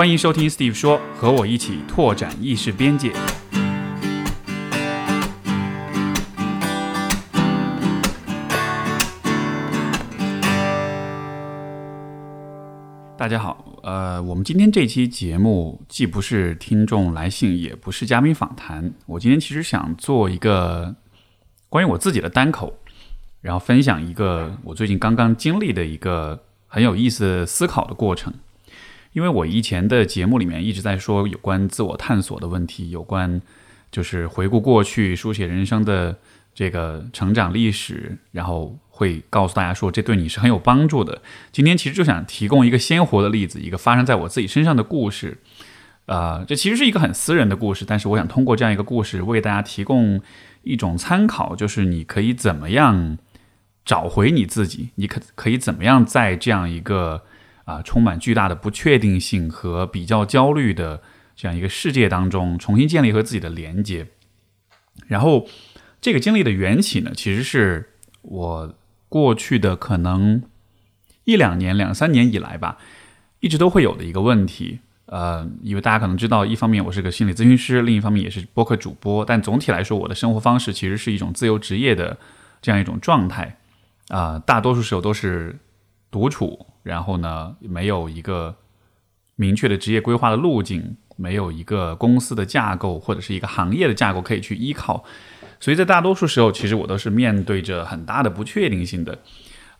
欢迎收听 Steve 说，和我一起拓展意识边界。大家好，呃，我们今天这期节目既不是听众来信，也不是嘉宾访谈。我今天其实想做一个关于我自己的单口，然后分享一个我最近刚刚经历的一个很有意思思考的过程。因为我以前的节目里面一直在说有关自我探索的问题，有关就是回顾过去、书写人生的这个成长历史，然后会告诉大家说这对你是很有帮助的。今天其实就想提供一个鲜活的例子，一个发生在我自己身上的故事。呃，这其实是一个很私人的故事，但是我想通过这样一个故事，为大家提供一种参考，就是你可以怎么样找回你自己，你可可以怎么样在这样一个。啊，充满巨大的不确定性和比较焦虑的这样一个世界当中，重新建立和自己的连接。然后，这个经历的缘起呢，其实是我过去的可能一两年、两三年以来吧，一直都会有的一个问题。呃，因为大家可能知道，一方面我是个心理咨询师，另一方面也是播客主播，但总体来说，我的生活方式其实是一种自由职业的这样一种状态。啊，大多数时候都是独处。然后呢，没有一个明确的职业规划的路径，没有一个公司的架构或者是一个行业的架构可以去依靠，所以在大多数时候，其实我都是面对着很大的不确定性的。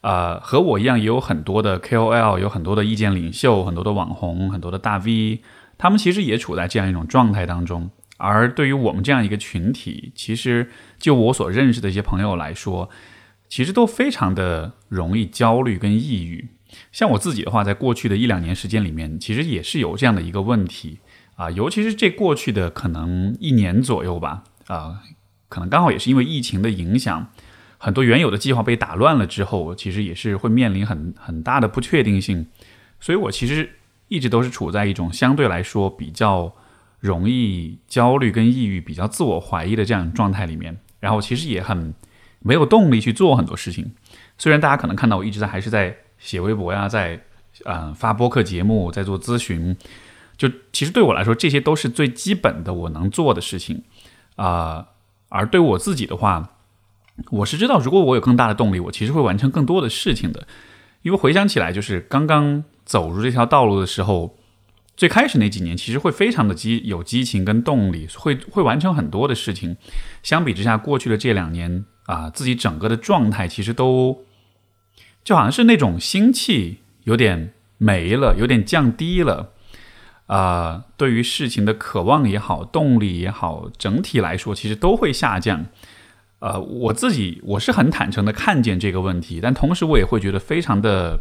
呃，和我一样，也有很多的 KOL，有很多的意见领袖，很多的网红，很多的大 V，他们其实也处在这样一种状态当中。而对于我们这样一个群体，其实就我所认识的一些朋友来说，其实都非常的容易焦虑跟抑郁。像我自己的话，在过去的一两年时间里面，其实也是有这样的一个问题啊，尤其是这过去的可能一年左右吧，啊，可能刚好也是因为疫情的影响，很多原有的计划被打乱了之后，其实也是会面临很很大的不确定性，所以我其实一直都是处在一种相对来说比较容易焦虑跟抑郁、比较自我怀疑的这样状态里面，然后其实也很没有动力去做很多事情，虽然大家可能看到我一直在还是在。写微博呀，在嗯发播客节目，在做咨询，就其实对我来说，这些都是最基本的我能做的事情啊。而对我自己的话，我是知道，如果我有更大的动力，我其实会完成更多的事情的。因为回想起来，就是刚刚走入这条道路的时候，最开始那几年，其实会非常的激有激情跟动力，会会完成很多的事情。相比之下，过去的这两年啊，自己整个的状态其实都。就好像是那种心气有点没了，有点降低了，啊，对于事情的渴望也好，动力也好，整体来说其实都会下降。呃，我自己我是很坦诚的看见这个问题，但同时我也会觉得非常的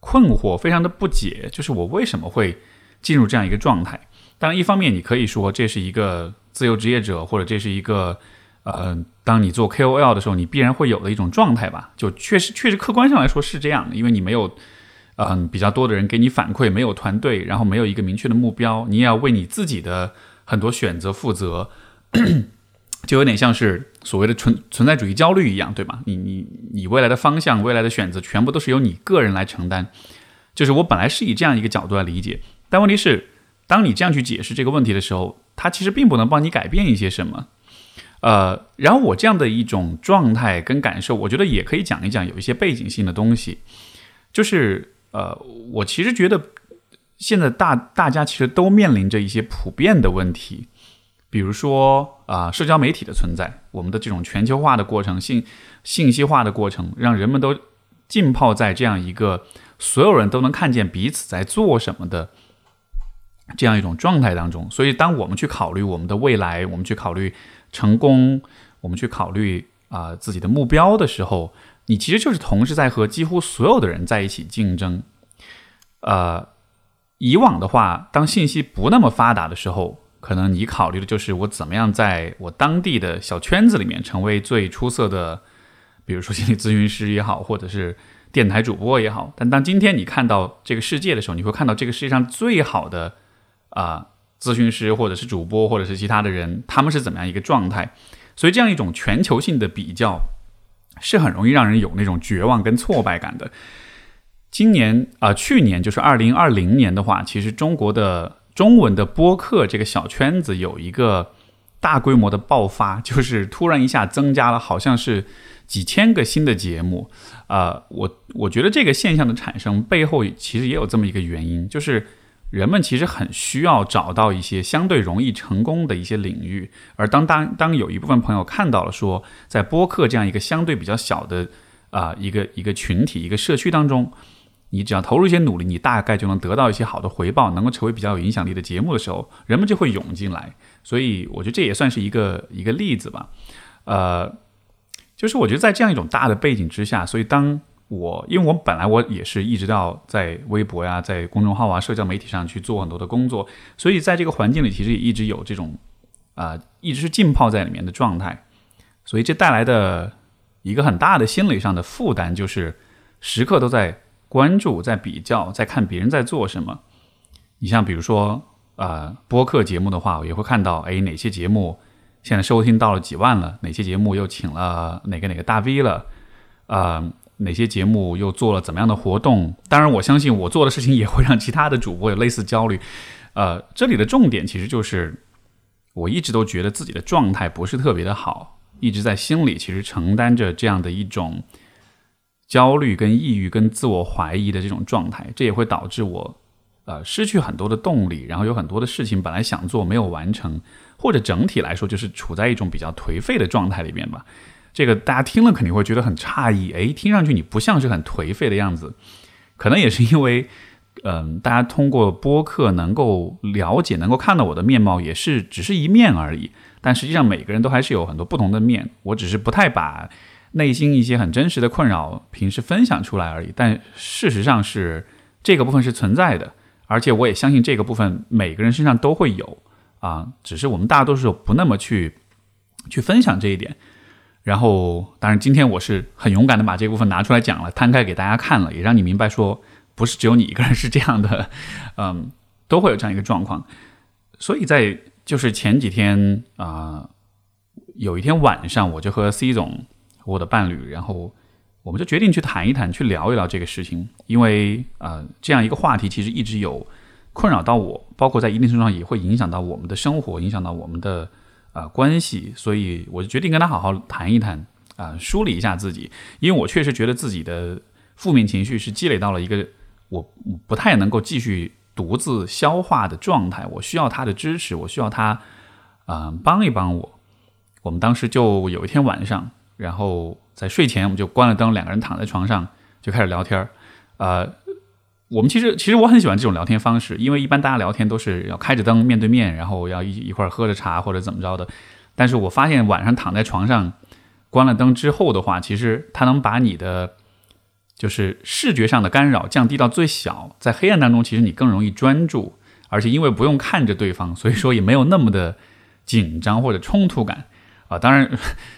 困惑，非常的不解，就是我为什么会进入这样一个状态？当然，一方面你可以说这是一个自由职业者，或者这是一个。呃，当你做 KOL 的时候，你必然会有的一种状态吧，就确实确实客观上来说是这样的，因为你没有，嗯，比较多的人给你反馈，没有团队，然后没有一个明确的目标，你也要为你自己的很多选择负责，就有点像是所谓的存存在主义焦虑一样，对吧？你你你未来的方向、未来的选择，全部都是由你个人来承担。就是我本来是以这样一个角度来理解，但问题是，当你这样去解释这个问题的时候，它其实并不能帮你改变一些什么。呃，然后我这样的一种状态跟感受，我觉得也可以讲一讲，有一些背景性的东西，就是呃，我其实觉得现在大大家其实都面临着一些普遍的问题，比如说啊，社交媒体的存在，我们的这种全球化的过程、信信息化的过程，让人们都浸泡在这样一个所有人都能看见彼此在做什么的这样一种状态当中，所以当我们去考虑我们的未来，我们去考虑。成功，我们去考虑啊自己的目标的时候，你其实就是同时在和几乎所有的人在一起竞争。呃，以往的话，当信息不那么发达的时候，可能你考虑的就是我怎么样在我当地的小圈子里面成为最出色的，比如说心理咨询师也好，或者是电台主播也好。但当今天你看到这个世界的时候，你会看到这个世界上最好的啊。咨询师或者是主播或者是其他的人，他们是怎么样一个状态？所以这样一种全球性的比较，是很容易让人有那种绝望跟挫败感的。今年啊，去年就是二零二零年的话，其实中国的中文的播客这个小圈子有一个大规模的爆发，就是突然一下增加了，好像是几千个新的节目。啊，我我觉得这个现象的产生背后其实也有这么一个原因，就是人们其实很需要找到一些相对容易成功的一些领域，而当当当有一部分朋友看到了说，在播客这样一个相对比较小的啊一个一个群体一个社区当中。你只要投入一些努力，你大概就能得到一些好的回报，能够成为比较有影响力的节目的时候，人们就会涌进来。所以我觉得这也算是一个一个例子吧。呃，就是我觉得在这样一种大的背景之下，所以当我因为我本来我也是一直到在微博呀、在公众号啊、社交媒体上去做很多的工作，所以在这个环境里，其实也一直有这种啊，一直是浸泡在里面的状态。所以这带来的一个很大的心理上的负担，就是时刻都在。关注在比较，在看别人在做什么。你像比如说，呃，播客节目的话，我也会看到，哎，哪些节目现在收听到了几万了？哪些节目又请了哪个哪个大 V 了？啊，哪些节目又做了怎么样的活动？当然，我相信我做的事情也会让其他的主播有类似焦虑。呃，这里的重点其实就是，我一直都觉得自己的状态不是特别的好，一直在心里其实承担着这样的一种。焦虑、跟抑郁、跟自我怀疑的这种状态，这也会导致我，呃，失去很多的动力，然后有很多的事情本来想做没有完成，或者整体来说就是处在一种比较颓废的状态里面吧。这个大家听了肯定会觉得很诧异，诶，听上去你不像是很颓废的样子，可能也是因为，嗯，大家通过播客能够了解、能够看到我的面貌，也是只是一面而已。但实际上每个人都还是有很多不同的面，我只是不太把。内心一些很真实的困扰，平时分享出来而已。但事实上是这个部分是存在的，而且我也相信这个部分每个人身上都会有啊，只是我们大多数不那么去去分享这一点。然后，当然今天我是很勇敢的把这部分拿出来讲了，摊开给大家看了，也让你明白说不是只有你一个人是这样的，嗯，都会有这样一个状况。所以在就是前几天啊，有一天晚上，我就和 C 总。我的伴侣，然后我们就决定去谈一谈，去聊一聊这个事情，因为啊，这样一个话题其实一直有困扰到我，包括在一定程度上也会影响到我们的生活，影响到我们的啊关系，所以我就决定跟他好好谈一谈啊，梳理一下自己，因为我确实觉得自己的负面情绪是积累到了一个我不太能够继续独自消化的状态，我需要他的支持，我需要他啊帮一帮我。我们当时就有一天晚上。然后在睡前，我们就关了灯，两个人躺在床上就开始聊天儿。呃，我们其实其实我很喜欢这种聊天方式，因为一般大家聊天都是要开着灯面对面，然后要一一块儿喝着茶或者怎么着的。但是我发现晚上躺在床上关了灯之后的话，其实它能把你的就是视觉上的干扰降低到最小，在黑暗当中，其实你更容易专注，而且因为不用看着对方，所以说也没有那么的紧张或者冲突感。啊，当然，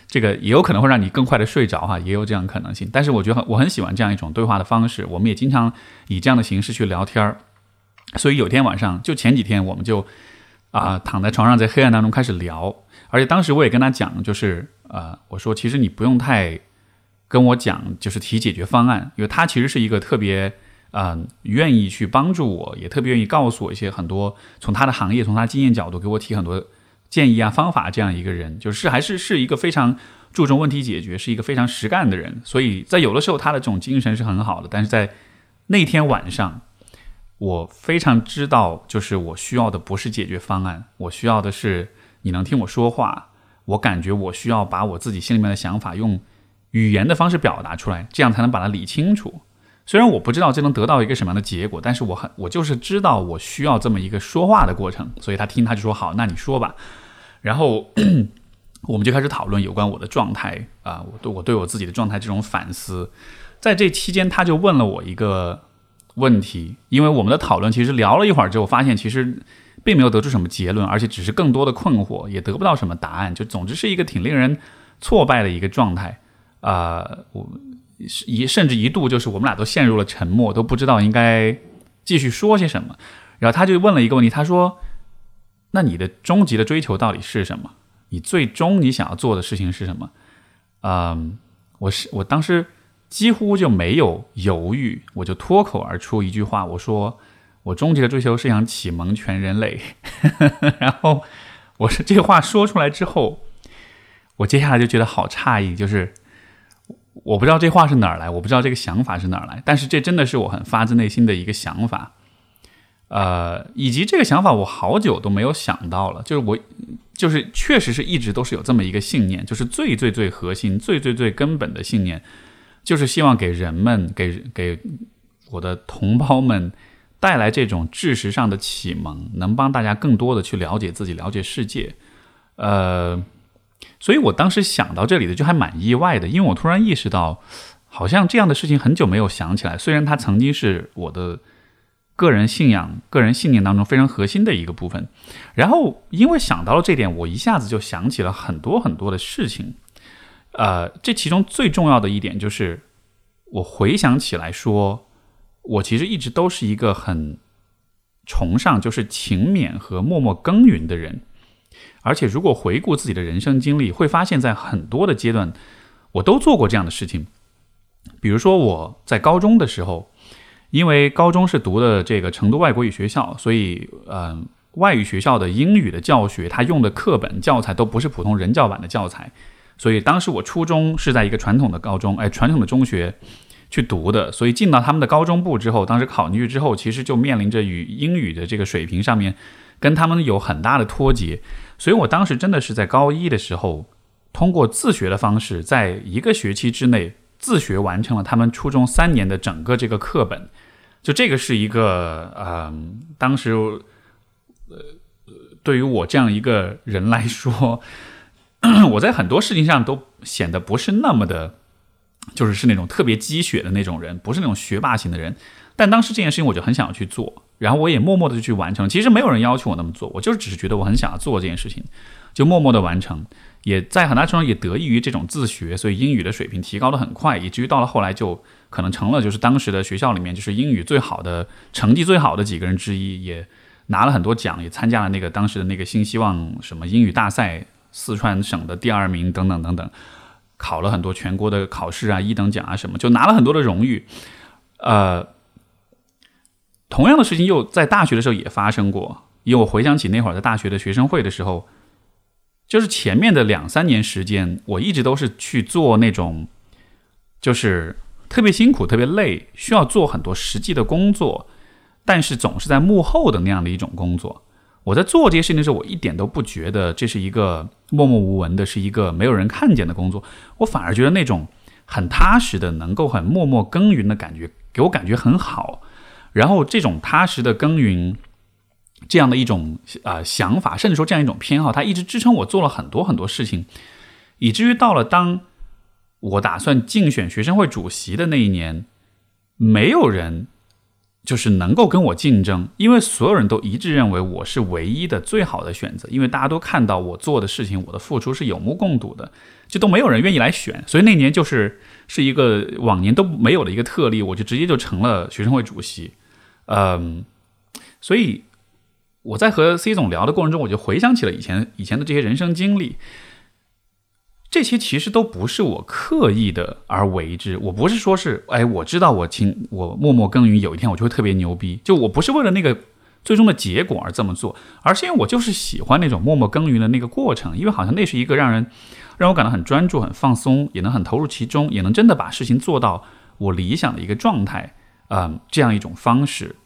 这个也有可能会让你更快的睡着哈，也有这样可能性。但是我觉得我很喜欢这样一种对话的方式，我们也经常以这样的形式去聊天儿。所以有天晚上，就前几天，我们就啊躺在床上，在黑暗当中开始聊。而且当时我也跟他讲，就是呃，我说其实你不用太跟我讲，就是提解决方案，因为他其实是一个特别嗯愿意去帮助我，也特别愿意告诉我一些很多从他的行业、从他经验角度给我提很多。建议啊，方法这样一个人，就是还是是一个非常注重问题解决，是一个非常实干的人。所以在有的时候，他的这种精神是很好的。但是在那天晚上，我非常知道，就是我需要的不是解决方案，我需要的是你能听我说话。我感觉我需要把我自己心里面的想法用语言的方式表达出来，这样才能把它理清楚。虽然我不知道这能得到一个什么样的结果，但是我很我就是知道我需要这么一个说话的过程。所以他听他就说好，那你说吧。然后 我们就开始讨论有关我的状态啊，我对我对我自己的状态这种反思。在这期间，他就问了我一个问题，因为我们的讨论其实聊了一会儿之后，发现其实并没有得出什么结论，而且只是更多的困惑，也得不到什么答案。就总之是一个挺令人挫败的一个状态啊。我一甚至一度就是我们俩都陷入了沉默，都不知道应该继续说些什么。然后他就问了一个问题，他说。那你的终极的追求到底是什么？你最终你想要做的事情是什么？嗯，我是我当时几乎就没有犹豫，我就脱口而出一句话，我说我终极的追求是想启蒙全人类。然后我是这话说出来之后，我接下来就觉得好诧异，就是我不知道这话是哪儿来，我不知道这个想法是哪儿来，但是这真的是我很发自内心的一个想法。呃，以及这个想法我好久都没有想到了，就是我就是确实是一直都是有这么一个信念，就是最最最核心、最最最根本的信念，就是希望给人们、给给我的同胞们带来这种知识上的启蒙，能帮大家更多的去了解自己、了解世界。呃，所以我当时想到这里的就还蛮意外的，因为我突然意识到，好像这样的事情很久没有想起来，虽然它曾经是我的。个人信仰、个人信念当中非常核心的一个部分，然后因为想到了这点，我一下子就想起了很多很多的事情。呃，这其中最重要的一点就是，我回想起来说，我其实一直都是一个很崇尚就是勤勉和默默耕耘的人，而且如果回顾自己的人生经历，会发现在很多的阶段，我都做过这样的事情。比如说我在高中的时候。因为高中是读的这个成都外国语学校，所以，嗯，外语学校的英语的教学，他用的课本教材都不是普通人教版的教材，所以当时我初中是在一个传统的高中，哎，传统的中学去读的，所以进到他们的高中部之后，当时考进去之后，其实就面临着与英语的这个水平上面跟他们有很大的脱节，所以我当时真的是在高一的时候，通过自学的方式，在一个学期之内自学完成了他们初中三年的整个这个课本。就这个是一个，嗯，当时，呃，对于我这样一个人来说，我在很多事情上都显得不是那么的，就是是那种特别积雪的那种人，不是那种学霸型的人。但当时这件事情我就很想要去做，然后我也默默的就去完成。其实没有人要求我那么做，我就是只是觉得我很想要做这件事情，就默默的完成。也在很大程度上也得益于这种自学，所以英语的水平提高的很快，以至于到了后来就。可能成了就是当时的学校里面就是英语最好的成绩最好的几个人之一，也拿了很多奖，也参加了那个当时的那个新希望什么英语大赛，四川省的第二名等等等等，考了很多全国的考试啊，一等奖啊什么，就拿了很多的荣誉。呃，同样的事情又在大学的时候也发生过，因为我回想起那会儿在大学的学生会的时候，就是前面的两三年时间，我一直都是去做那种，就是。特别辛苦，特别累，需要做很多实际的工作，但是总是在幕后的那样的一种工作。我在做这些事情的时候，我一点都不觉得这是一个默默无闻的，是一个没有人看见的工作。我反而觉得那种很踏实的，能够很默默耕耘的感觉，给我感觉很好。然后这种踏实的耕耘，这样的一种呃想法，甚至说这样一种偏好，它一直支撑我做了很多很多事情，以至于到了当。我打算竞选学生会主席的那一年，没有人就是能够跟我竞争，因为所有人都一致认为我是唯一的最好的选择，因为大家都看到我做的事情，我的付出是有目共睹的，就都没有人愿意来选，所以那年就是是一个往年都没有的一个特例，我就直接就成了学生会主席。嗯，所以我在和 C 总聊的过程中，我就回想起了以前以前的这些人生经历。这些其实都不是我刻意的而为之，我不是说是，哎，我知道我勤我默默耕耘，有一天我就会特别牛逼，就我不是为了那个最终的结果而这么做，而是因为我就是喜欢那种默默耕耘的那个过程，因为好像那是一个让人让我感到很专注、很放松，也能很投入其中，也能真的把事情做到我理想的一个状态，嗯，这样一种方式。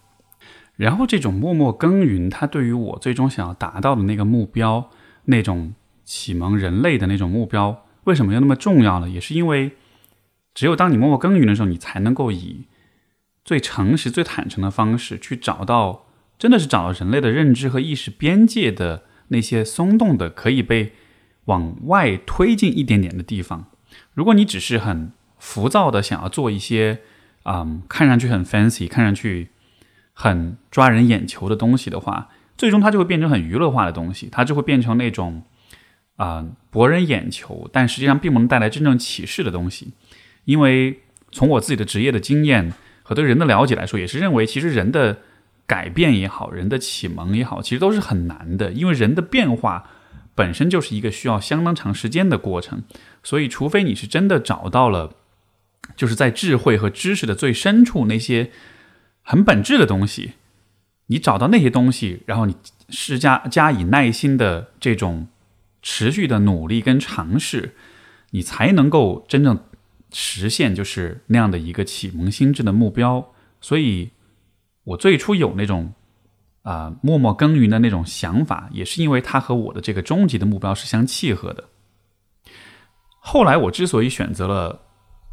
然后这种默默耕耘，它对于我最终想要达到的那个目标，那种。启蒙人类的那种目标为什么又那么重要呢？也是因为，只有当你默默耕耘的时候，你才能够以最诚实、最坦诚的方式去找到，真的是找到人类的认知和意识边界的那些松动的、可以被往外推进一点点的地方。如果你只是很浮躁的想要做一些，嗯，看上去很 fancy、看上去很抓人眼球的东西的话，最终它就会变成很娱乐化的东西，它就会变成那种。啊，博人眼球，但实际上并不能带来真正启示的东西。因为从我自己的职业的经验和对人的了解来说，也是认为，其实人的改变也好，人的启蒙也好，其实都是很难的。因为人的变化本身就是一个需要相当长时间的过程。所以，除非你是真的找到了就是在智慧和知识的最深处那些很本质的东西，你找到那些东西，然后你施加加以耐心的这种持续的努力跟尝试，你才能够真正实现就是那样的一个启蒙心智的目标。所以，我最初有那种啊默默耕耘的那种想法，也是因为它和我的这个终极的目标是相契合的。后来我之所以选择了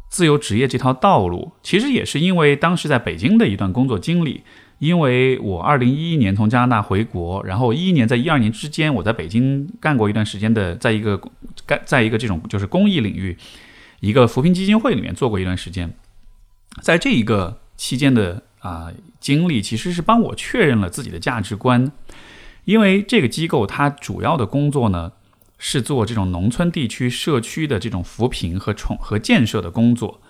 自由职业这条道路，其实也是因为当时在北京的一段工作经历。因为我二零一一年从加拿大回国，然后一一年在一二年之间，我在北京干过一段时间的，在一个干在一个这种就是公益领域，一个扶贫基金会里面做过一段时间。在这一个期间的啊经历，其实是帮我确认了自己的价值观。因为这个机构它主要的工作呢。是做这种农村地区社区的这种扶贫和重和建设的工作，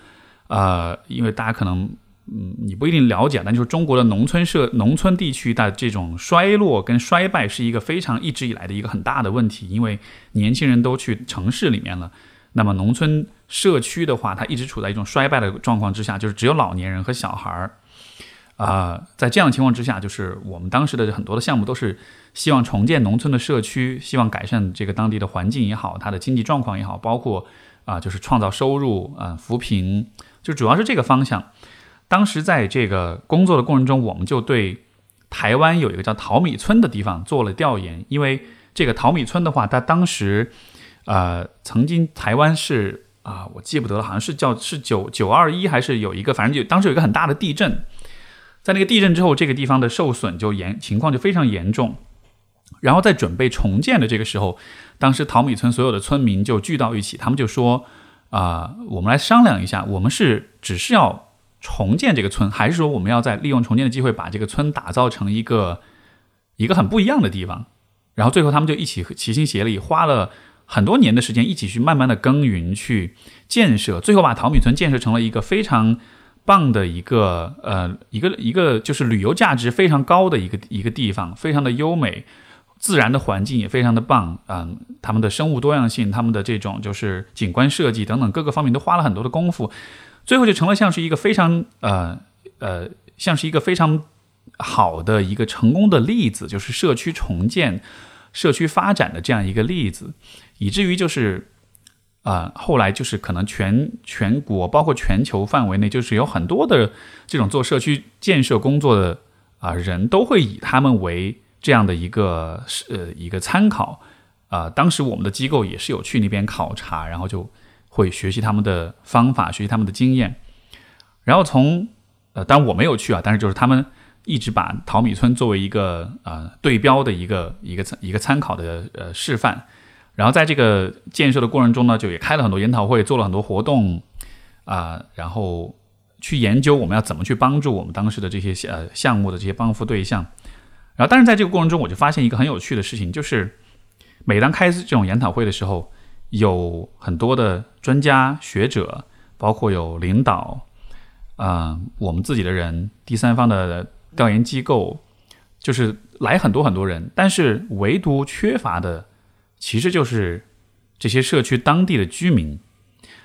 呃，因为大家可能嗯你不一定了解，但就是中国的农村社农村地区的这种衰落跟衰败是一个非常一直以来的一个很大的问题，因为年轻人都去城市里面了，那么农村社区的话，它一直处在一种衰败的状况之下，就是只有老年人和小孩儿。啊，在这样的情况之下，就是我们当时的很多的项目都是希望重建农村的社区，希望改善这个当地的环境也好，它的经济状况也好，包括啊，就是创造收入啊，扶贫，就主要是这个方向。当时在这个工作的过程中，我们就对台湾有一个叫淘米村的地方做了调研，因为这个淘米村的话，它当时呃，曾经台湾是啊，我记不得了，好像是叫是九九二一还是有一个，反正就当时有一个很大的地震。在那个地震之后，这个地方的受损就严情况就非常严重。然后在准备重建的这个时候，当时淘米村所有的村民就聚到一起，他们就说：“啊，我们来商量一下，我们是只是要重建这个村，还是说我们要在利用重建的机会把这个村打造成一个一个很不一样的地方？”然后最后他们就一起齐心协力，花了很多年的时间，一起去慢慢的耕耘去建设，最后把淘米村建设成了一个非常。棒的一个呃一个一个就是旅游价值非常高的一个一个地方，非常的优美，自然的环境也非常的棒，嗯，他们的生物多样性，他们的这种就是景观设计等等各个方面都花了很多的功夫，最后就成了像是一个非常呃呃像是一个非常好的一个成功的例子，就是社区重建、社区发展的这样一个例子，以至于就是。啊，后来就是可能全全国，包括全球范围内，就是有很多的这种做社区建设工作的啊人，都会以他们为这样的一个呃一个参考啊。当时我们的机构也是有去那边考察，然后就会学习他们的方法，学习他们的经验。然后从呃，当然我没有去啊，但是就是他们一直把淘米村作为一个呃对标的一个一个一个参考的呃示范。然后在这个建设的过程中呢，就也开了很多研讨会，做了很多活动，啊，然后去研究我们要怎么去帮助我们当时的这些呃项目的这些帮扶对象。然后，但是在这个过程中，我就发现一个很有趣的事情，就是每当开这种研讨会的时候，有很多的专家学者，包括有领导，啊，我们自己的人，第三方的调研机构，就是来很多很多人，但是唯独缺乏的。其实就是这些社区当地的居民，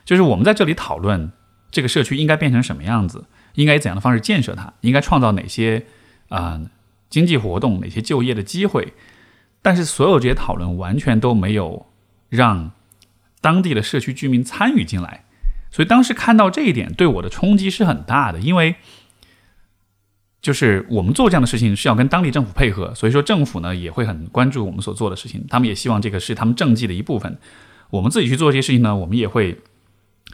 就是我们在这里讨论这个社区应该变成什么样子，应该以怎样的方式建设它，应该创造哪些啊经济活动、哪些就业的机会。但是所有这些讨论完全都没有让当地的社区居民参与进来，所以当时看到这一点对我的冲击是很大的，因为。就是我们做这样的事情是要跟当地政府配合，所以说政府呢也会很关注我们所做的事情，他们也希望这个是他们政绩的一部分。我们自己去做这些事情呢，我们也会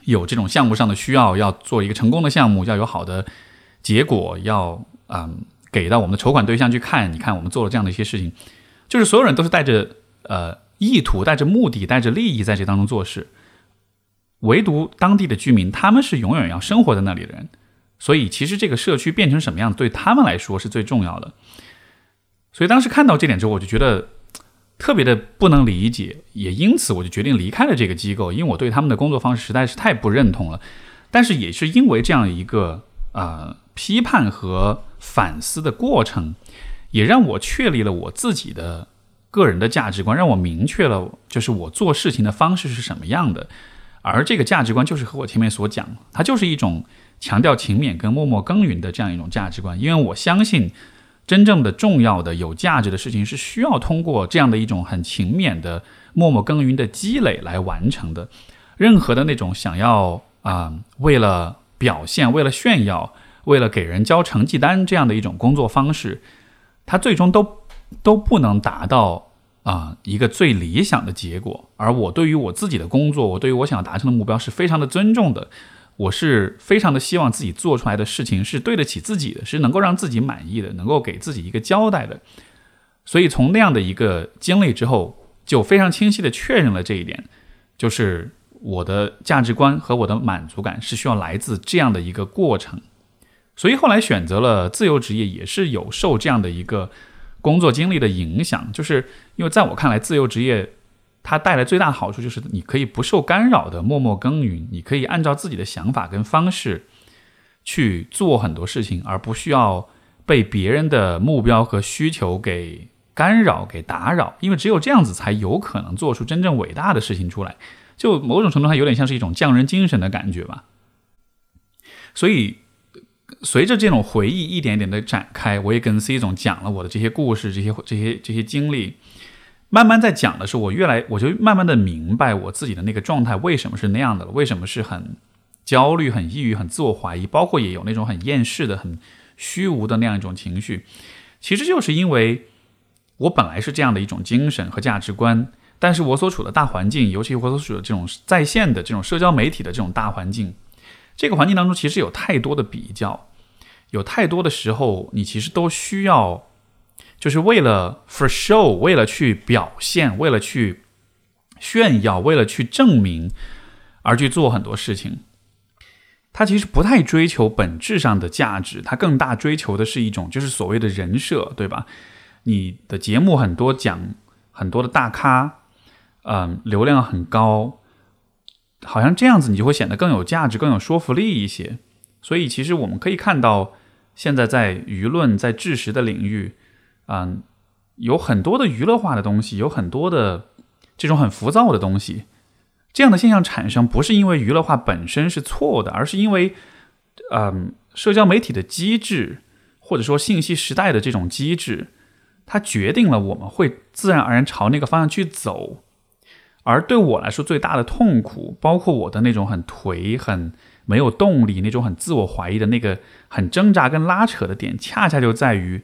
有这种项目上的需要，要做一个成功的项目，要有好的结果，要嗯给到我们的筹款对象去看。你看我们做了这样的一些事情，就是所有人都是带着呃意图、带着目的、带着利益在这当中做事，唯独当地的居民，他们是永远要生活在那里的人。所以，其实这个社区变成什么样，对他们来说是最重要的。所以当时看到这点之后，我就觉得特别的不能理解，也因此我就决定离开了这个机构，因为我对他们的工作方式实在是太不认同了。但是也是因为这样一个呃批判和反思的过程，也让我确立了我自己的个人的价值观，让我明确了就是我做事情的方式是什么样的。而这个价值观就是和我前面所讲，它就是一种强调勤勉跟默默耕耘的这样一种价值观。因为我相信，真正的重要的有价值的事情是需要通过这样的一种很勤勉的默默耕耘的积累来完成的。任何的那种想要啊，为了表现、为了炫耀、为了给人交成绩单这样的一种工作方式，它最终都都不能达到。啊，一个最理想的结果。而我对于我自己的工作，我对于我想要达成的目标是非常的尊重的。我是非常的希望自己做出来的事情是对得起自己的，是能够让自己满意的，能够给自己一个交代的。所以从那样的一个经历之后，就非常清晰的确认了这一点，就是我的价值观和我的满足感是需要来自这样的一个过程。所以后来选择了自由职业，也是有受这样的一个。工作经历的影响，就是因为在我看来，自由职业它带来最大好处就是你可以不受干扰的默默耕耘，你可以按照自己的想法跟方式去做很多事情，而不需要被别人的目标和需求给干扰、给打扰。因为只有这样子，才有可能做出真正伟大的事情出来。就某种程度上，有点像是一种匠人精神的感觉吧。所以。随着这种回忆一点点的展开，我也跟 C 总讲了我的这些故事、这些、这些、这些经历。慢慢在讲的时候，我越来我就慢慢的明白我自己的那个状态为什么是那样的了，为什么是很焦虑、很抑郁、很自我怀疑，包括也有那种很厌世的、很虚无的那样一种情绪。其实就是因为我本来是这样的一种精神和价值观，但是我所处的大环境，尤其我所处的这种在线的这种社交媒体的这种大环境。这个环境当中，其实有太多的比较，有太多的时候，你其实都需要，就是为了 for show，为了去表现，为了去炫耀，为了去证明而去做很多事情。他其实不太追求本质上的价值，他更大追求的是一种就是所谓的人设，对吧？你的节目很多讲很多的大咖，嗯，流量很高。好像这样子，你就会显得更有价值、更有说服力一些。所以，其实我们可以看到，现在在舆论、在知识的领域，嗯，有很多的娱乐化的东西，有很多的这种很浮躁的东西。这样的现象产生，不是因为娱乐化本身是错的，而是因为，嗯，社交媒体的机制，或者说信息时代的这种机制，它决定了我们会自然而然朝那个方向去走。而对我来说，最大的痛苦，包括我的那种很颓、很没有动力、那种很自我怀疑的那个很挣扎跟拉扯的点，恰恰就在于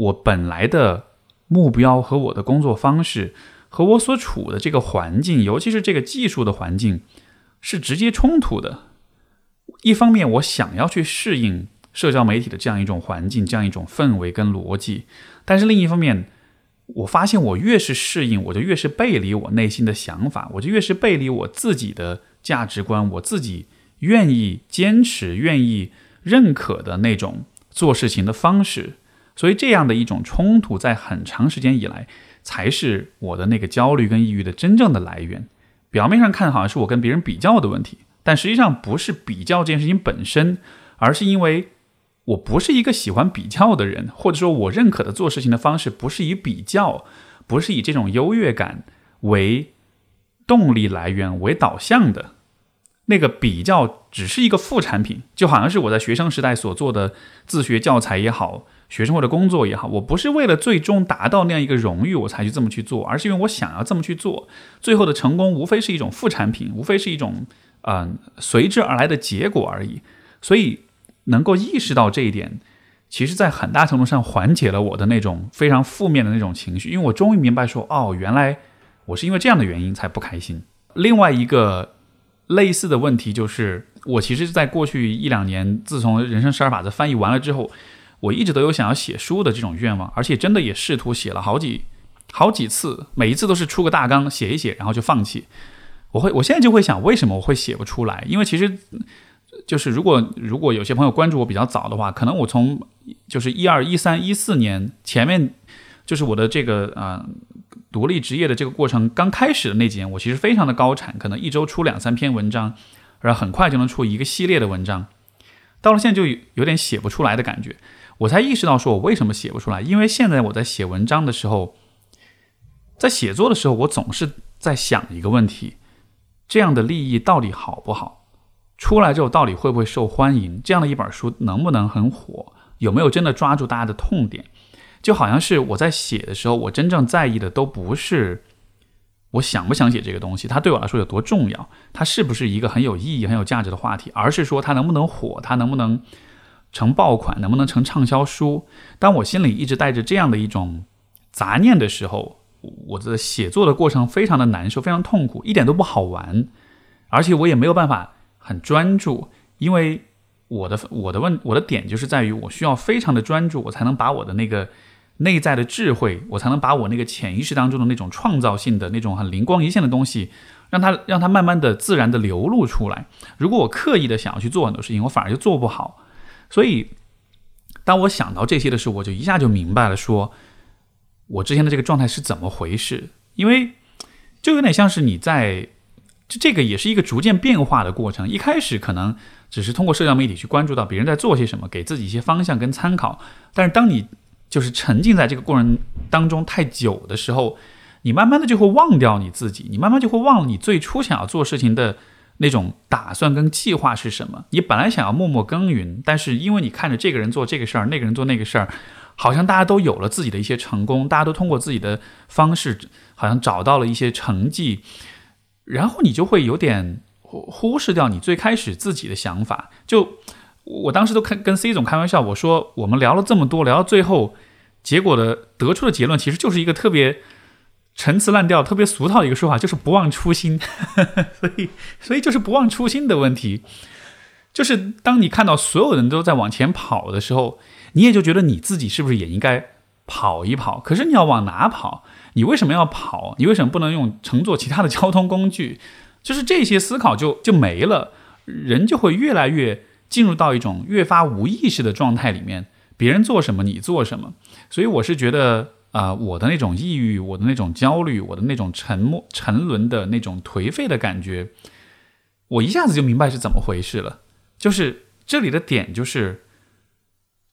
我本来的目标和我的工作方式和我所处的这个环境，尤其是这个技术的环境，是直接冲突的。一方面，我想要去适应社交媒体的这样一种环境、这样一种氛围跟逻辑，但是另一方面，我发现，我越是适应，我就越是背离我内心的想法，我就越是背离我自己的价值观，我自己愿意坚持、愿意认可的那种做事情的方式。所以，这样的一种冲突，在很长时间以来，才是我的那个焦虑跟抑郁的真正的来源。表面上看，好像是我跟别人比较的问题，但实际上不是比较这件事情本身，而是因为。我不是一个喜欢比较的人，或者说，我认可的做事情的方式不是以比较，不是以这种优越感为动力来源为导向的。那个比较只是一个副产品，就好像是我在学生时代所做的自学教材也好，学生或者工作也好，我不是为了最终达到那样一个荣誉我才去这么去做，而是因为我想要这么去做。最后的成功无非是一种副产品，无非是一种嗯随之而来的结果而已。所以。能够意识到这一点，其实，在很大程度上缓解了我的那种非常负面的那种情绪，因为我终于明白说，哦，原来我是因为这样的原因才不开心。另外一个类似的问题就是，我其实，在过去一两年，自从《人生十二法则》翻译完了之后，我一直都有想要写书的这种愿望，而且真的也试图写了好几好几次，每一次都是出个大纲写一写，然后就放弃。我会，我现在就会想，为什么我会写不出来？因为其实。就是如果如果有些朋友关注我比较早的话，可能我从就是一二一三一四年前面，就是我的这个啊独立职业的这个过程刚开始的那几年，我其实非常的高产，可能一周出两三篇文章，然后很快就能出一个系列的文章。到了现在就有点写不出来的感觉，我才意识到说我为什么写不出来，因为现在我在写文章的时候，在写作的时候，我总是在想一个问题。这样的利益到底好不好？出来之后到底会不会受欢迎？这样的一本书能不能很火？有没有真的抓住大家的痛点？就好像是我在写的时候，我真正在意的都不是我想不想写这个东西，它对我来说有多重要，它是不是一个很有意义、很有价值的话题，而是说它能不能火，它能不能成爆款，能不能成畅销书。当我心里一直带着这样的一种杂念的时候，我的写作的过程非常的难受，非常痛苦，一点都不好玩，而且我也没有办法很专注，因为我的我的问我的点就是在于我需要非常的专注，我才能把我的那个。内在的智慧，我才能把我那个潜意识当中的那种创造性的那种很灵光一现的东西，让它让它慢慢的自然的流露出来。如果我刻意的想要去做很多事情，我反而就做不好。所以，当我想到这些的时候，我就一下就明白了，说我之前的这个状态是怎么回事。因为就有点像是你在，就这个也是一个逐渐变化的过程。一开始可能只是通过社交媒体去关注到别人在做些什么，给自己一些方向跟参考。但是当你就是沉浸在这个过程当中太久的时候，你慢慢的就会忘掉你自己，你慢慢就会忘了你最初想要做事情的那种打算跟计划是什么。你本来想要默默耕耘，但是因为你看着这个人做这个事儿，那个人做那个事儿，好像大家都有了自己的一些成功，大家都通过自己的方式，好像找到了一些成绩，然后你就会有点忽忽视掉你最开始自己的想法，就。我当时都开跟 C 总开玩笑，我说我们聊了这么多，聊到最后，结果的得出的结论其实就是一个特别陈词滥调、特别俗套的一个说法，就是不忘初心。所以，所以就是不忘初心的问题，就是当你看到所有人都在往前跑的时候，你也就觉得你自己是不是也应该跑一跑？可是你要往哪跑？你为什么要跑？你为什么不能用乘坐其他的交通工具？就是这些思考就就没了，人就会越来越。进入到一种越发无意识的状态里面，别人做什么你做什么，所以我是觉得啊，我的那种抑郁，我的那种焦虑，我的那种沉默、沉沦的那种颓废的感觉，我一下子就明白是怎么回事了。就是这里的点就是，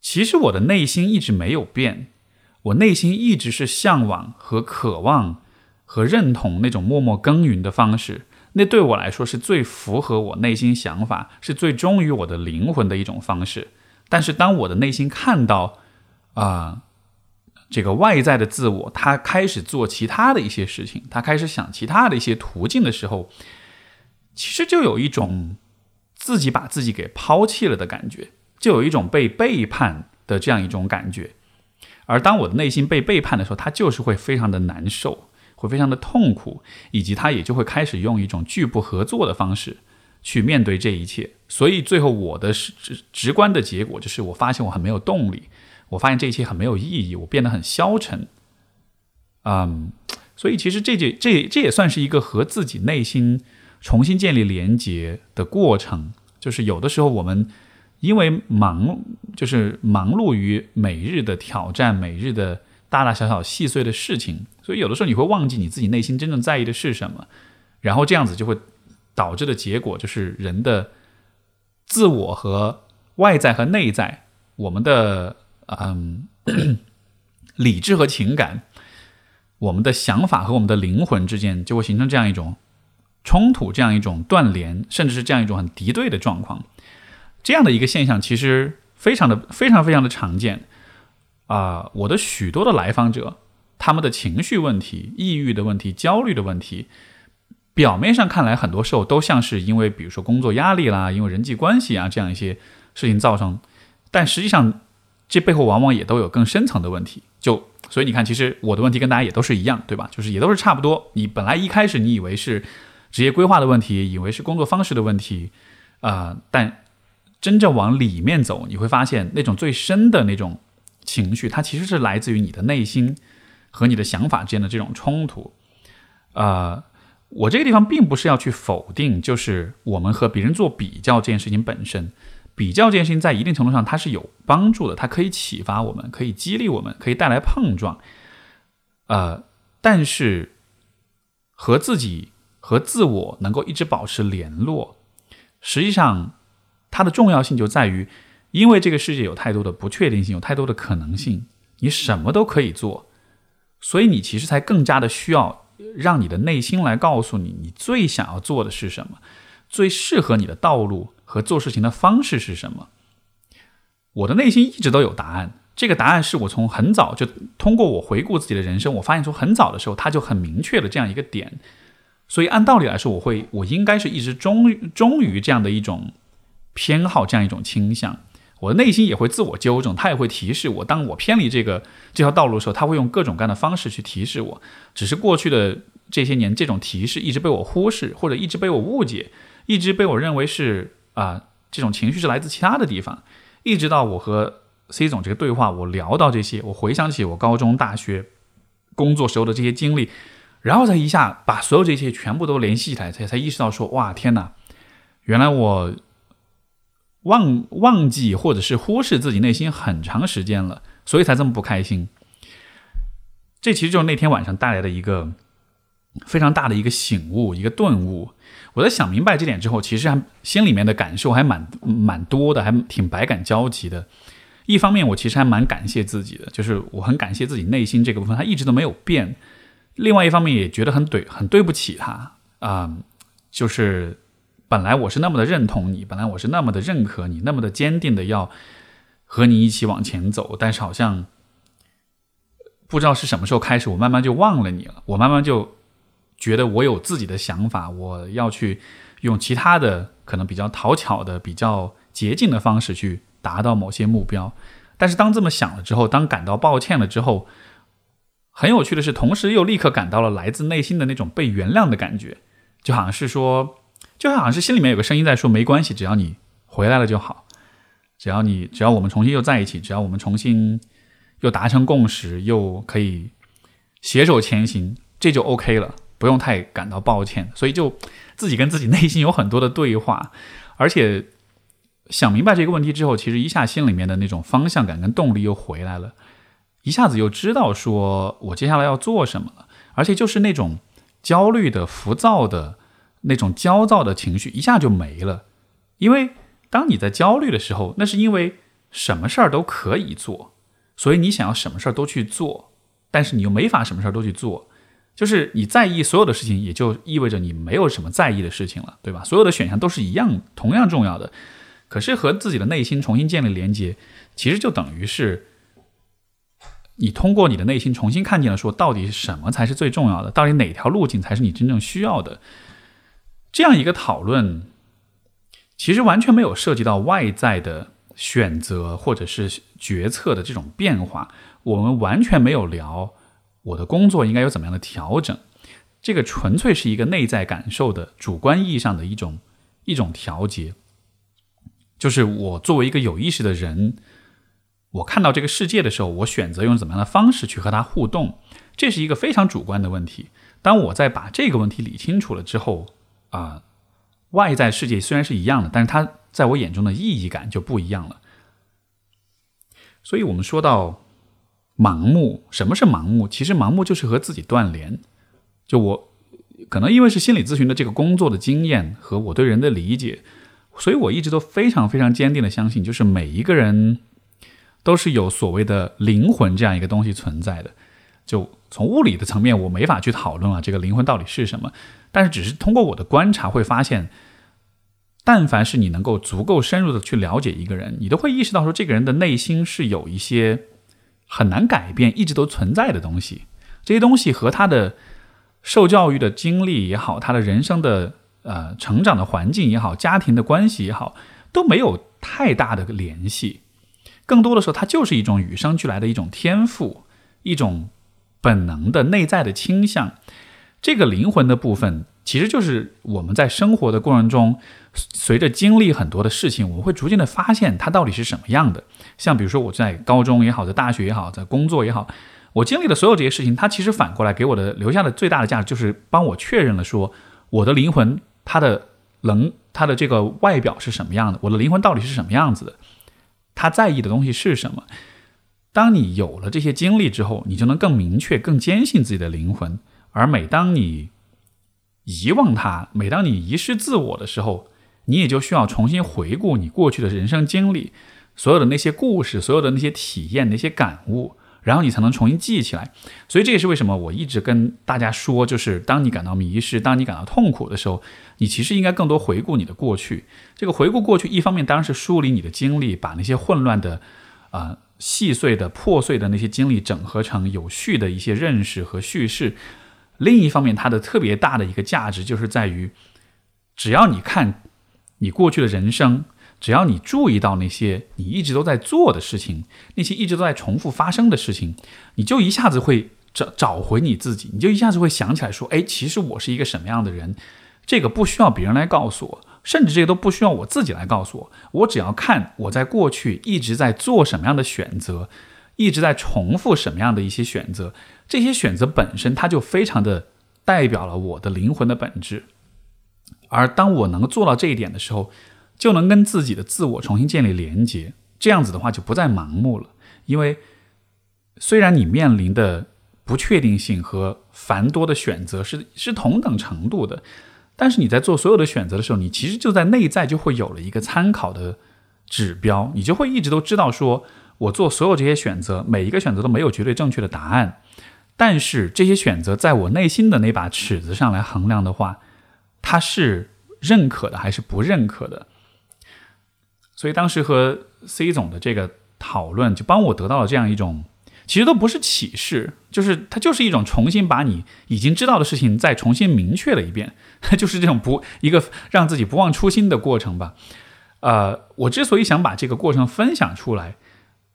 其实我的内心一直没有变，我内心一直是向往和渴望和认同那种默默耕耘的方式。那对我来说是最符合我内心想法，是最忠于我的灵魂的一种方式。但是当我的内心看到，啊，这个外在的自我，他开始做其他的一些事情，他开始想其他的一些途径的时候，其实就有一种自己把自己给抛弃了的感觉，就有一种被背叛的这样一种感觉。而当我的内心被背叛的时候，他就是会非常的难受。会非常的痛苦，以及他也就会开始用一种拒不合作的方式去面对这一切。所以最后我的直直观的结果就是，我发现我很没有动力，我发现这一切很没有意义，我变得很消沉。嗯，所以其实这这这这也算是一个和自己内心重新建立连接的过程。就是有的时候我们因为忙，就是忙碌于每日的挑战，每日的。大大小小细碎的事情，所以有的时候你会忘记你自己内心真正在意的是什么，然后这样子就会导致的结果就是人的自我和外在和内在，我们的嗯 理智和情感，我们的想法和我们的灵魂之间就会形成这样一种冲突，这样一种断联，甚至是这样一种很敌对的状况。这样的一个现象其实非常的非常非常的常见。啊，我的许多的来访者，他们的情绪问题、抑郁的问题、焦虑的问题，表面上看来，很多时候都像是因为，比如说工作压力啦，因为人际关系啊这样一些事情造成，但实际上，这背后往往也都有更深层的问题。就所以你看，其实我的问题跟大家也都是一样，对吧？就是也都是差不多。你本来一开始你以为是职业规划的问题，以为是工作方式的问题，啊，但真正往里面走，你会发现那种最深的那种。情绪，它其实是来自于你的内心和你的想法之间的这种冲突。呃，我这个地方并不是要去否定，就是我们和别人做比较这件事情本身，比较这件事情在一定程度上它是有帮助的，它可以启发我们，可以激励我们，可以带来碰撞。呃，但是和自己和自我能够一直保持联络，实际上它的重要性就在于。因为这个世界有太多的不确定性，有太多的可能性，你什么都可以做，所以你其实才更加的需要让你的内心来告诉你，你最想要做的是什么，最适合你的道路和做事情的方式是什么。我的内心一直都有答案，这个答案是我从很早就通过我回顾自己的人生，我发现从很早的时候他就很明确的这样一个点。所以按道理来说，我会我应该是一直忠忠于这样的一种偏好，这样一种倾向。我的内心也会自我纠正，他也会提示我。当我偏离这个这条道路的时候，他会用各种各样的方式去提示我。只是过去的这些年，这种提示一直被我忽视，或者一直被我误解，一直被我认为是啊，这种情绪是来自其他的地方。一直到我和 C 总这个对话，我聊到这些，我回想起我高中、大学工作时候的这些经历，然后才一下把所有这些全部都联系起来，才才意识到说，哇，天哪，原来我。忘忘记或者是忽视自己内心很长时间了，所以才这么不开心。这其实就是那天晚上带来的一个非常大的一个醒悟，一个顿悟。我在想明白这点之后，其实还心里面的感受还蛮蛮多的，还挺百感交集的。一方面，我其实还蛮感谢自己的，就是我很感谢自己内心这个部分，它一直都没有变。另外一方面，也觉得很对，很对不起他啊，就是。本来我是那么的认同你，本来我是那么的认可你，那么的坚定的要和你一起往前走，但是好像不知道是什么时候开始，我慢慢就忘了你了。我慢慢就觉得我有自己的想法，我要去用其他的可能比较讨巧的、比较捷径的方式去达到某些目标。但是当这么想了之后，当感到抱歉了之后，很有趣的是，同时又立刻感到了来自内心的那种被原谅的感觉，就好像是说。就好像是心里面有个声音在说：“没关系，只要你回来了就好，只要你只要我们重新又在一起，只要我们重新又达成共识，又可以携手前行，这就 OK 了，不用太感到抱歉。”所以就自己跟自己内心有很多的对话，而且想明白这个问题之后，其实一下心里面的那种方向感跟动力又回来了，一下子又知道说我接下来要做什么了，而且就是那种焦虑的、浮躁的。那种焦躁的情绪一下就没了，因为当你在焦虑的时候，那是因为什么事儿都可以做，所以你想要什么事儿都去做，但是你又没法什么事儿都去做，就是你在意所有的事情，也就意味着你没有什么在意的事情了，对吧？所有的选项都是一样，同样重要的。可是和自己的内心重新建立连接，其实就等于是你通过你的内心重新看见了，说到底什么才是最重要的，到底哪条路径才是你真正需要的。这样一个讨论，其实完全没有涉及到外在的选择或者是决策的这种变化。我们完全没有聊我的工作应该有怎么样的调整。这个纯粹是一个内在感受的主观意义上的一种一种调节。就是我作为一个有意识的人，我看到这个世界的时候，我选择用怎么样的方式去和它互动，这是一个非常主观的问题。当我在把这个问题理清楚了之后，啊，外在世界虽然是一样的，但是它在我眼中的意义感就不一样了。所以，我们说到盲目，什么是盲目？其实，盲目就是和自己断联。就我可能因为是心理咨询的这个工作的经验和我对人的理解，所以我一直都非常非常坚定的相信，就是每一个人都是有所谓的灵魂这样一个东西存在的。就从物理的层面，我没法去讨论啊，这个灵魂到底是什么。但是，只是通过我的观察，会发现，但凡是你能够足够深入的去了解一个人，你都会意识到说，这个人的内心是有一些很难改变、一直都存在的东西。这些东西和他的受教育的经历也好，他的人生的呃成长的环境也好，家庭的关系也好，都没有太大的联系。更多的时候，它就是一种与生俱来的一种天赋，一种本能的内在的倾向。这个灵魂的部分，其实就是我们在生活的过程中，随着经历很多的事情，我们会逐渐的发现它到底是什么样的。像比如说我在高中也好，在大学也好，在工作也好，我经历的所有这些事情，它其实反过来给我的留下的最大的价值，就是帮我确认了说，我的灵魂它的能它的这个外表是什么样的，我的灵魂到底是什么样子的，他在意的东西是什么。当你有了这些经历之后，你就能更明确、更坚信自己的灵魂。而每当你遗忘它，每当你遗失自我的时候，你也就需要重新回顾你过去的人生经历，所有的那些故事，所有的那些体验、那些感悟，然后你才能重新记起来。所以这也是为什么我一直跟大家说，就是当你感到迷失、当你感到痛苦的时候，你其实应该更多回顾你的过去。这个回顾过去，一方面当然是梳理你的经历，把那些混乱的、啊细碎的、破碎的那些经历整合成有序的一些认识和叙事。另一方面，它的特别大的一个价值就是在于，只要你看你过去的人生。只要你注意到那些你一直都在做的事情，那些一直都在重复发生的事情，你就一下子会找找回你自己，你就一下子会想起来说：“哎，其实我是一个什么样的人？”这个不需要别人来告诉我，甚至这个都不需要我自己来告诉我。我只要看我在过去一直在做什么样的选择，一直在重复什么样的一些选择，这些选择本身它就非常的代表了我的灵魂的本质。而当我能够做到这一点的时候，就能跟自己的自我重新建立连接，这样子的话就不再盲目了。因为虽然你面临的不确定性和繁多的选择是是同等程度的，但是你在做所有的选择的时候，你其实就在内在就会有了一个参考的指标，你就会一直都知道说，我做所有这些选择，每一个选择都没有绝对正确的答案，但是这些选择在我内心的那把尺子上来衡量的话，它是认可的还是不认可的？所以当时和 C 总的这个讨论，就帮我得到了这样一种，其实都不是启示，就是它就是一种重新把你已经知道的事情再重新明确了一遍，就是这种不一个让自己不忘初心的过程吧。呃，我之所以想把这个过程分享出来，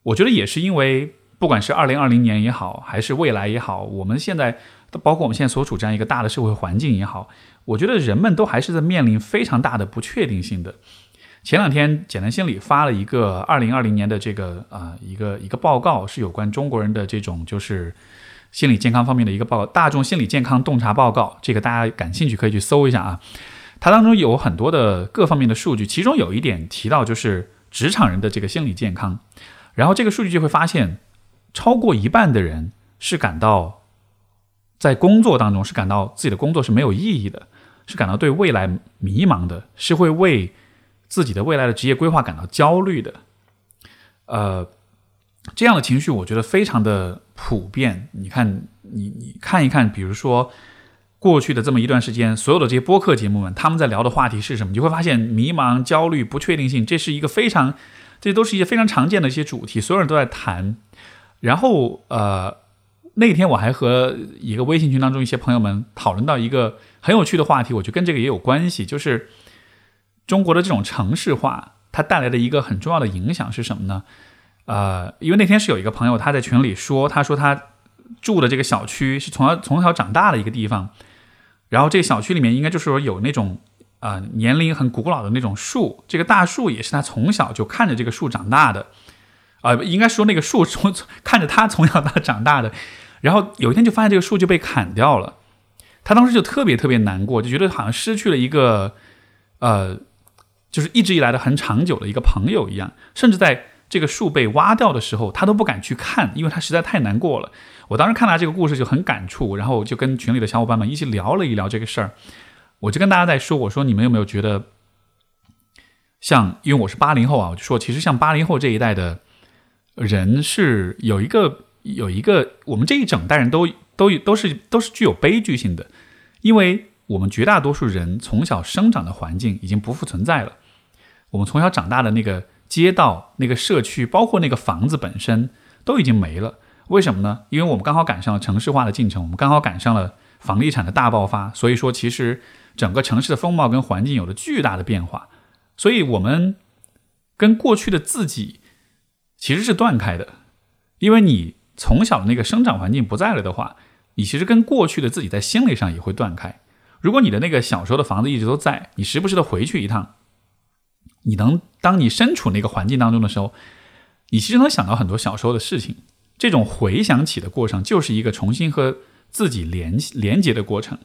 我觉得也是因为，不管是二零二零年也好，还是未来也好，我们现在包括我们现在所处这样一个大的社会环境也好，我觉得人们都还是在面临非常大的不确定性的。前两天，简单心理发了一个二零二零年的这个啊一个一个报告，是有关中国人的这种就是心理健康方面的一个报告，《大众心理健康洞察报告》。这个大家感兴趣可以去搜一下啊。它当中有很多的各方面的数据，其中有一点提到就是职场人的这个心理健康。然后这个数据就会发现，超过一半的人是感到在工作当中是感到自己的工作是没有意义的，是感到对未来迷茫的，是会为。自己的未来的职业规划感到焦虑的，呃，这样的情绪我觉得非常的普遍。你看，你你看一看，比如说过去的这么一段时间，所有的这些播客节目们，他们在聊的话题是什么？你会发现，迷茫、焦虑、不确定性，这是一个非常，这都是一些非常常见的一些主题，所有人都在谈。然后，呃，那天我还和一个微信群当中一些朋友们讨论到一个很有趣的话题，我觉得跟这个也有关系，就是。中国的这种城市化，它带来的一个很重要的影响是什么呢？呃，因为那天是有一个朋友他在群里说，他说他住的这个小区是从小从小长大的一个地方，然后这个小区里面应该就是说有那种啊年龄很古老的那种树，这个大树也是他从小就看着这个树长大的，啊，应该说那个树从看着他从小到长大的，然后有一天就发现这个树就被砍掉了，他当时就特别特别难过，就觉得好像失去了一个呃。就是一直以来的很长久的一个朋友一样，甚至在这个树被挖掉的时候，他都不敢去看，因为他实在太难过了。我当时看到这个故事就很感触，然后就跟群里的小伙伴们一起聊了一聊这个事儿。我就跟大家在说，我说你们有没有觉得，像因为我是八零后啊，我就说其实像八零后这一代的人是有一个有一个，我们这一整代人都都都是都是具有悲剧性的，因为我们绝大多数人从小生长的环境已经不复存在了。我们从小长大的那个街道、那个社区，包括那个房子本身，都已经没了。为什么呢？因为我们刚好赶上了城市化的进程，我们刚好赶上了房地产的大爆发。所以说，其实整个城市的风貌跟环境有了巨大的变化。所以，我们跟过去的自己其实是断开的。因为你从小的那个生长环境不在了的话，你其实跟过去的自己在心理上也会断开。如果你的那个小时候的房子一直都在，你时不时的回去一趟。你能当你身处那个环境当中的时候，你其实能想到很多小时候的事情。这种回想起的过程，就是一个重新和自己连连接的过程。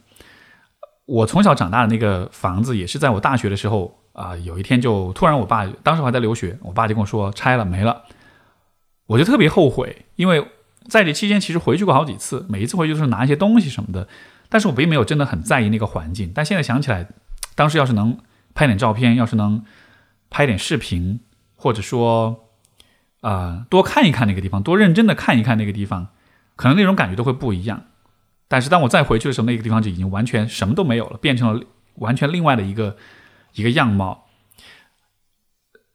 我从小长大的那个房子，也是在我大学的时候啊，有一天就突然，我爸当时还在留学，我爸就跟我说拆了没了，我就特别后悔，因为在这期间其实回去过好几次，每一次回去都是拿一些东西什么的，但是我并没有真的很在意那个环境。但现在想起来，当时要是能拍点照片，要是能。拍点视频，或者说，啊，多看一看那个地方，多认真的看一看那个地方，可能那种感觉都会不一样。但是当我再回去的时候，那个地方就已经完全什么都没有了，变成了完全另外的一个一个样貌。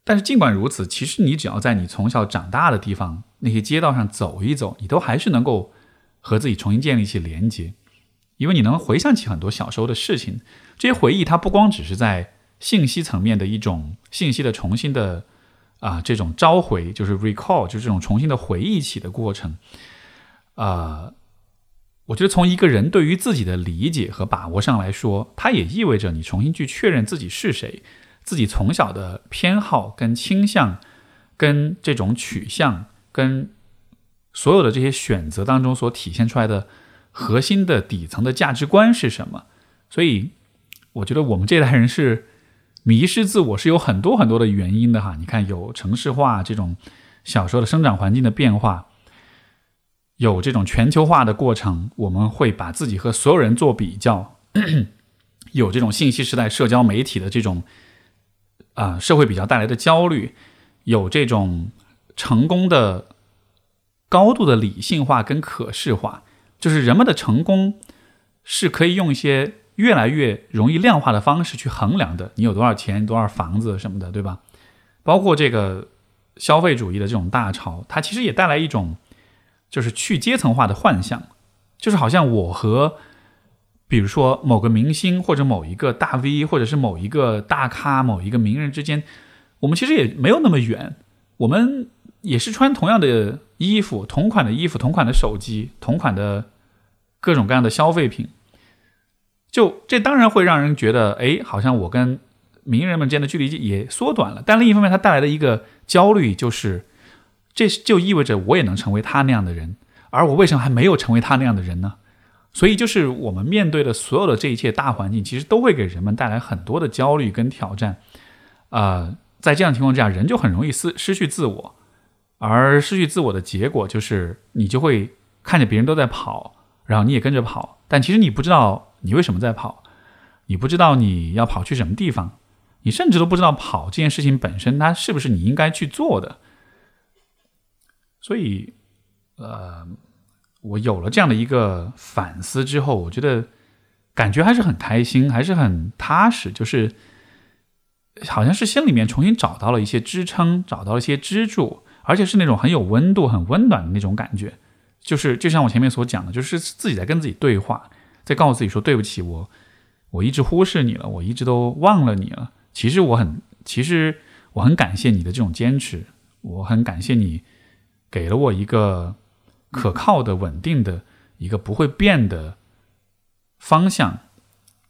但是尽管如此，其实你只要在你从小长大的地方那些街道上走一走，你都还是能够和自己重新建立起连接，因为你能回想起很多小时候的事情。这些回忆它不光只是在信息层面的一种信息的重新的啊这种召回，就是 recall，就是这种重新的回忆起的过程。啊，我觉得从一个人对于自己的理解和把握上来说，它也意味着你重新去确认自己是谁。自己从小的偏好、跟倾向、跟这种取向、跟所有的这些选择当中所体现出来的核心的底层的价值观是什么？所以，我觉得我们这代人是迷失自我，是有很多很多的原因的哈。你看，有城市化这种小时候的生长环境的变化，有这种全球化的过程，我们会把自己和所有人做比较，有这种信息时代社交媒体的这种。啊，社会比较带来的焦虑，有这种成功的高度的理性化跟可视化，就是人们的成功是可以用一些越来越容易量化的方式去衡量的。你有多少钱，多少房子什么的，对吧？包括这个消费主义的这种大潮，它其实也带来一种就是去阶层化的幻象，就是好像我和。比如说某个明星或者某一个大 V，或者是某一个大咖、某一个名人之间，我们其实也没有那么远。我们也是穿同样的衣服、同款的衣服、同款的手机、同款的各种各样的消费品。就这当然会让人觉得，哎，好像我跟名人们之间的距离也缩短了。但另一方面，它带来的一个焦虑就是，这就意味着我也能成为他那样的人，而我为什么还没有成为他那样的人呢？所以，就是我们面对的所有的这一切大环境，其实都会给人们带来很多的焦虑跟挑战。呃，在这样情况之下，人就很容易失失去自我，而失去自我的结果就是，你就会看着别人都在跑，然后你也跟着跑，但其实你不知道你为什么在跑，你不知道你要跑去什么地方，你甚至都不知道跑这件事情本身它是不是你应该去做的。所以，呃。我有了这样的一个反思之后，我觉得感觉还是很开心，还是很踏实，就是好像是心里面重新找到了一些支撑，找到了一些支柱，而且是那种很有温度、很温暖的那种感觉。就是就像我前面所讲的，就是自己在跟自己对话，在告诉自己说：“对不起，我我一直忽视你了，我一直都忘了你了。其实我很，其实我很感谢你的这种坚持，我很感谢你给了我一个。”可靠的、稳定的一个不会变的方向，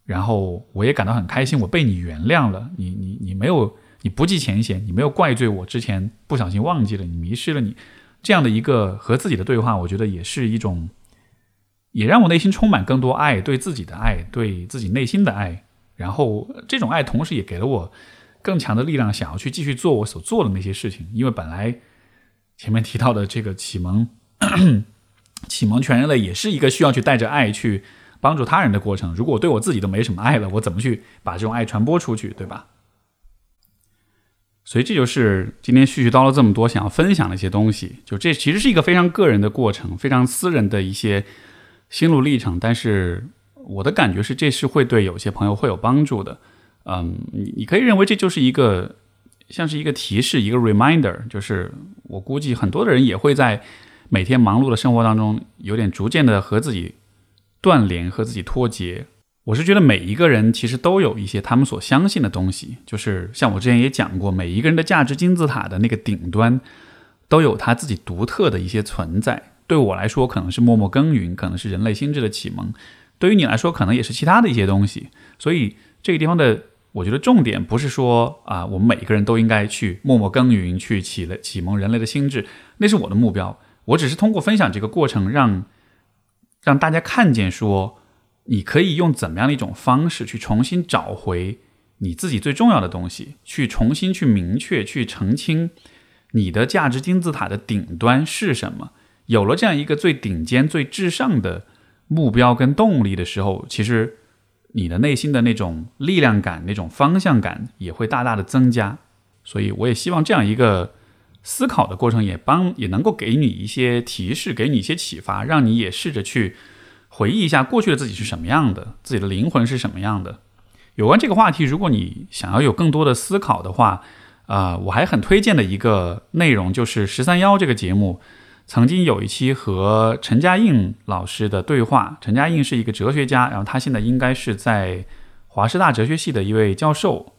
然后我也感到很开心，我被你原谅了，你你你没有，你不计前嫌，你没有怪罪我之前不小心忘记了你，迷失了你，这样的一个和自己的对话，我觉得也是一种，也让我内心充满更多爱，对自己的爱，对自己内心的爱，然后这种爱同时也给了我更强的力量，想要去继续做我所做的那些事情，因为本来前面提到的这个启蒙。启蒙全人类也是一个需要去带着爱去帮助他人的过程。如果我对我自己都没什么爱了，我怎么去把这种爱传播出去，对吧？所以这就是今天絮絮叨叨这么多想要分享的一些东西。就这其实是一个非常个人的过程，非常私人的一些心路历程。但是我的感觉是，这是会对有些朋友会有帮助的。嗯，你你可以认为这就是一个像是一个提示，一个 reminder。就是我估计很多的人也会在。每天忙碌的生活当中，有点逐渐的和自己断联，和自己脱节。我是觉得每一个人其实都有一些他们所相信的东西，就是像我之前也讲过，每一个人的价值金字塔的那个顶端，都有他自己独特的一些存在。对我来说，可能是默默耕耘，可能是人类心智的启蒙；对于你来说，可能也是其他的一些东西。所以这个地方的，我觉得重点不是说啊，我们每一个人都应该去默默耕耘，去启了启蒙人类的心智，那是我的目标。我只是通过分享这个过程，让让大家看见，说你可以用怎么样的一种方式去重新找回你自己最重要的东西，去重新去明确、去澄清你的价值金字塔的顶端是什么。有了这样一个最顶尖、最至上的目标跟动力的时候，其实你的内心的那种力量感、那种方向感也会大大的增加。所以，我也希望这样一个。思考的过程也帮也能够给你一些提示，给你一些启发，让你也试着去回忆一下过去的自己是什么样的，自己的灵魂是什么样的。有关这个话题，如果你想要有更多的思考的话，啊，我还很推荐的一个内容就是十三幺这个节目，曾经有一期和陈嘉映老师的对话。陈嘉映是一个哲学家，然后他现在应该是在华师大哲学系的一位教授。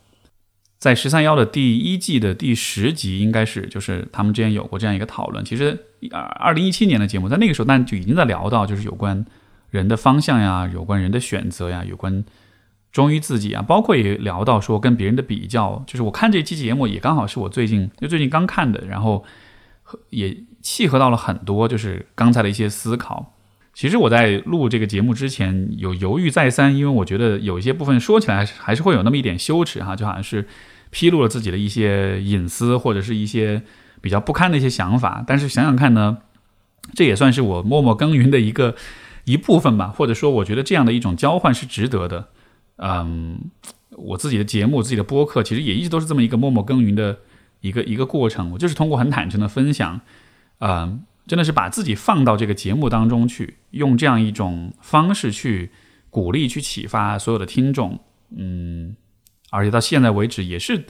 在十三幺的第一季的第十集，应该是就是他们之间有过这样一个讨论。其实，二二零一七年的节目，在那个时候，但就已经在聊到，就是有关人的方向呀，有关人的选择呀，有关忠于自己啊，包括也聊到说跟别人的比较。就是我看这期节目，也刚好是我最近就最近刚看的，然后也契合到了很多就是刚才的一些思考。其实我在录这个节目之前有犹豫再三，因为我觉得有一些部分说起来还是会有那么一点羞耻哈，就好像是。披露了自己的一些隐私，或者是一些比较不堪的一些想法。但是想想看呢，这也算是我默默耕耘的一个一部分吧。或者说，我觉得这样的一种交换是值得的。嗯，我自己的节目、自己的播客，其实也一直都是这么一个默默耕耘的一个一个过程。我就是通过很坦诚的分享，嗯，真的是把自己放到这个节目当中去，用这样一种方式去鼓励、去启发所有的听众。嗯。而且到现在为止也是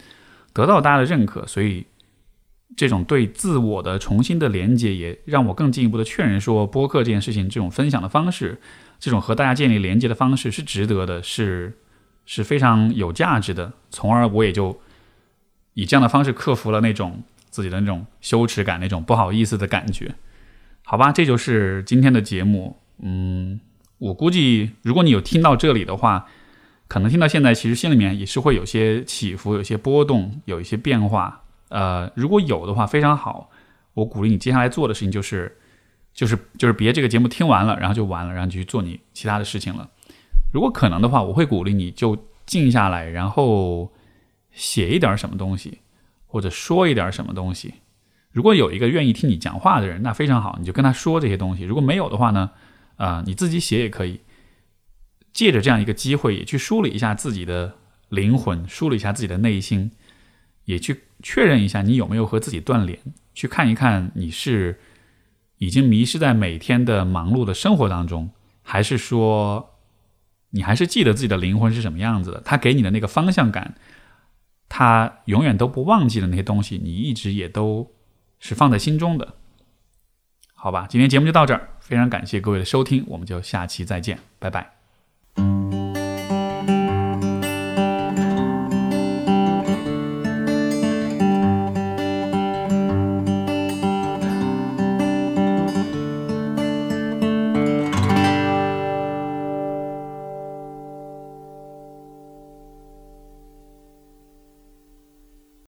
得到大家的认可，所以这种对自我的重新的连接，也让我更进一步的确认说，播客这件事情，这种分享的方式，这种和大家建立连接的方式是值得的，是是非常有价值的。从而我也就以这样的方式克服了那种自己的那种羞耻感，那种不好意思的感觉。好吧，这就是今天的节目。嗯，我估计如果你有听到这里的话。可能听到现在，其实心里面也是会有些起伏，有些波动，有一些变化。呃，如果有的话，非常好。我鼓励你接下来做的事情就是，就是就是别这个节目听完了，然后就完了，然后就去做你其他的事情了。如果可能的话，我会鼓励你就静下来，然后写一点什么东西，或者说一点什么东西。如果有一个愿意听你讲话的人，那非常好，你就跟他说这些东西。如果没有的话呢，啊，你自己写也可以。借着这样一个机会，也去梳理一下自己的灵魂，梳理一下自己的内心，也去确认一下你有没有和自己断联，去看一看你是已经迷失在每天的忙碌的生活当中，还是说你还是记得自己的灵魂是什么样子的？他给你的那个方向感，他永远都不忘记的那些东西，你一直也都是放在心中的。好吧，今天节目就到这儿，非常感谢各位的收听，我们就下期再见，拜拜。